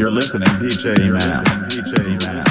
You're listening, DJ Mam. DJ. DJ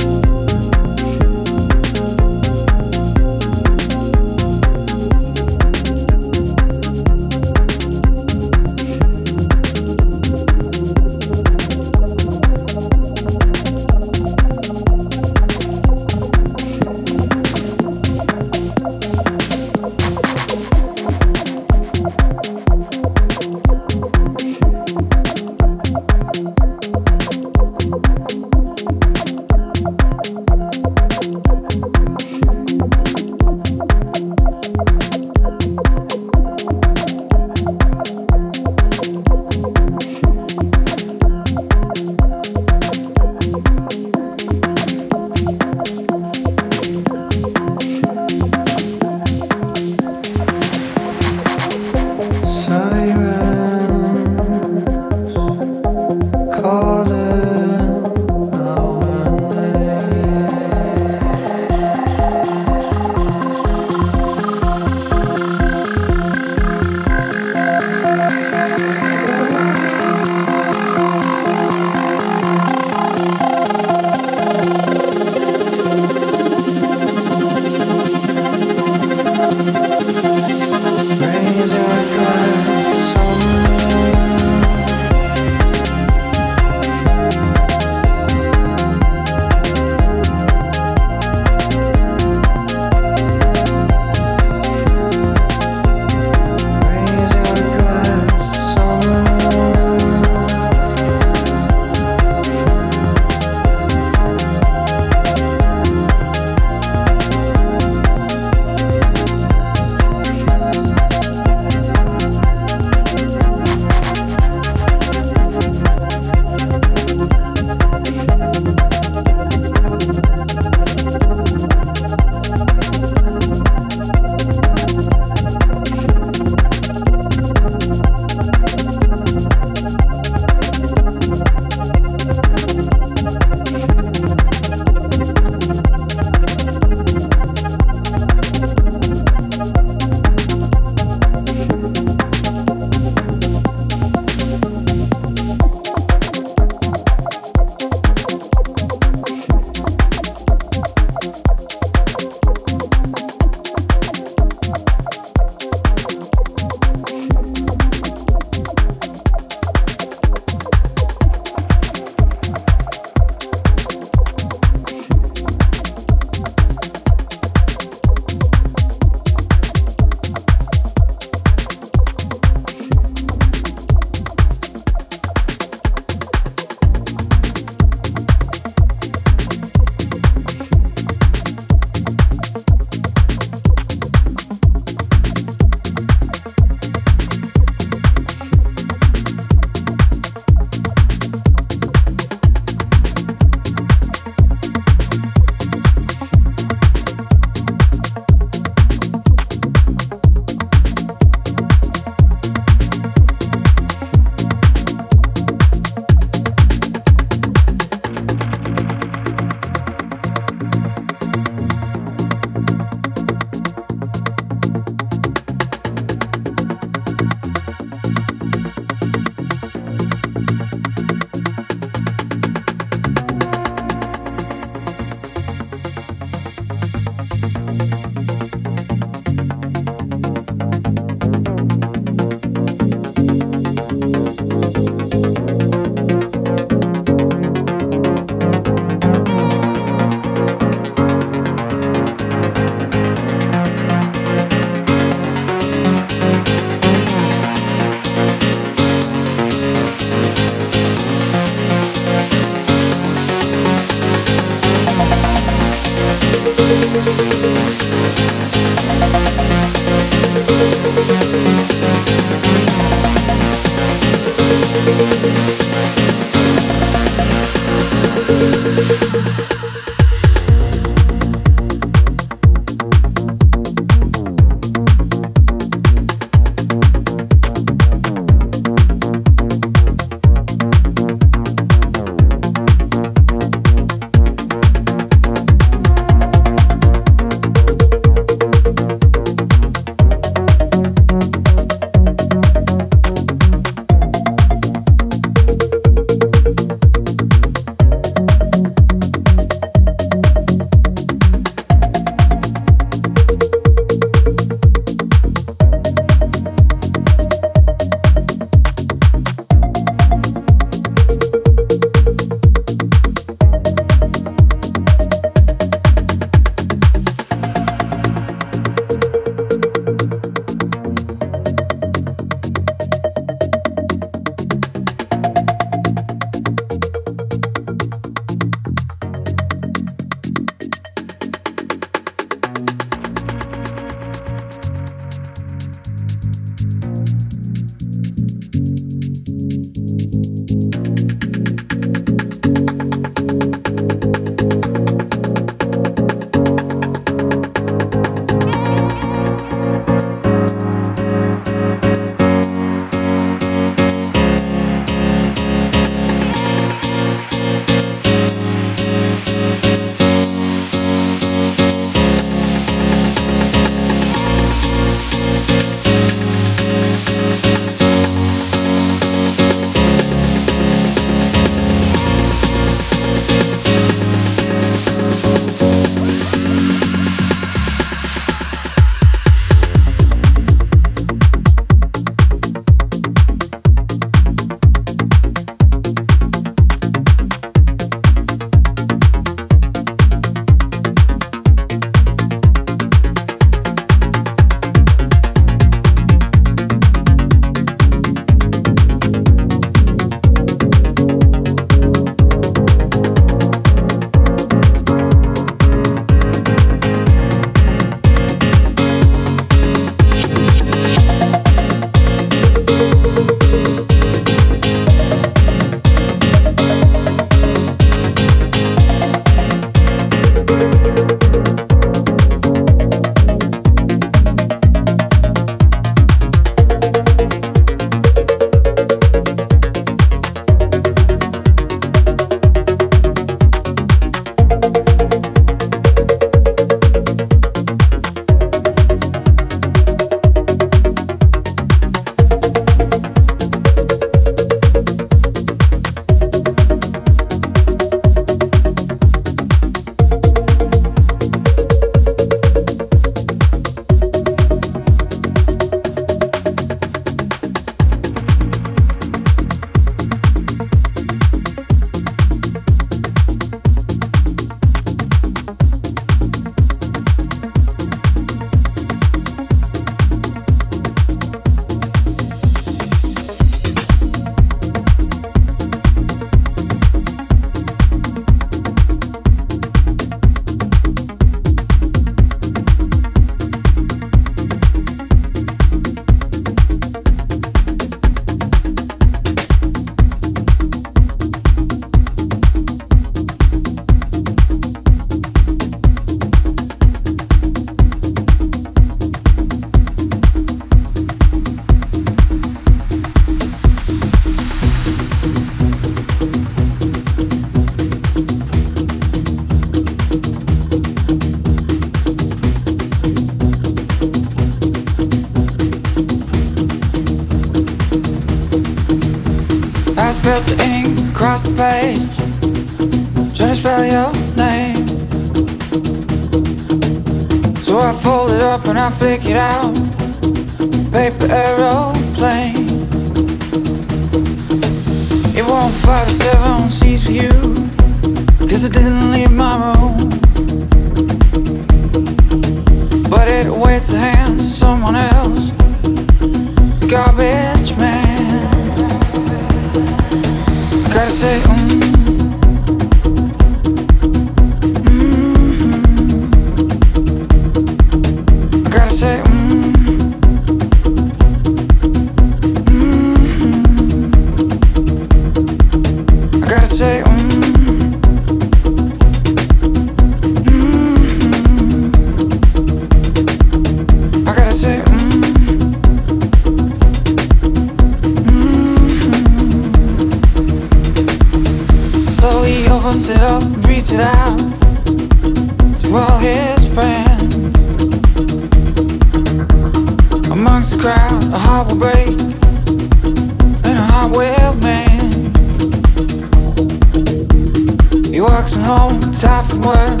boxing home, tired from work.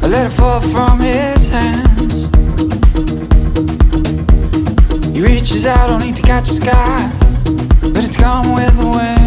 I let it fall from his hands. He reaches out, only to catch the sky, but it's gone with the wind.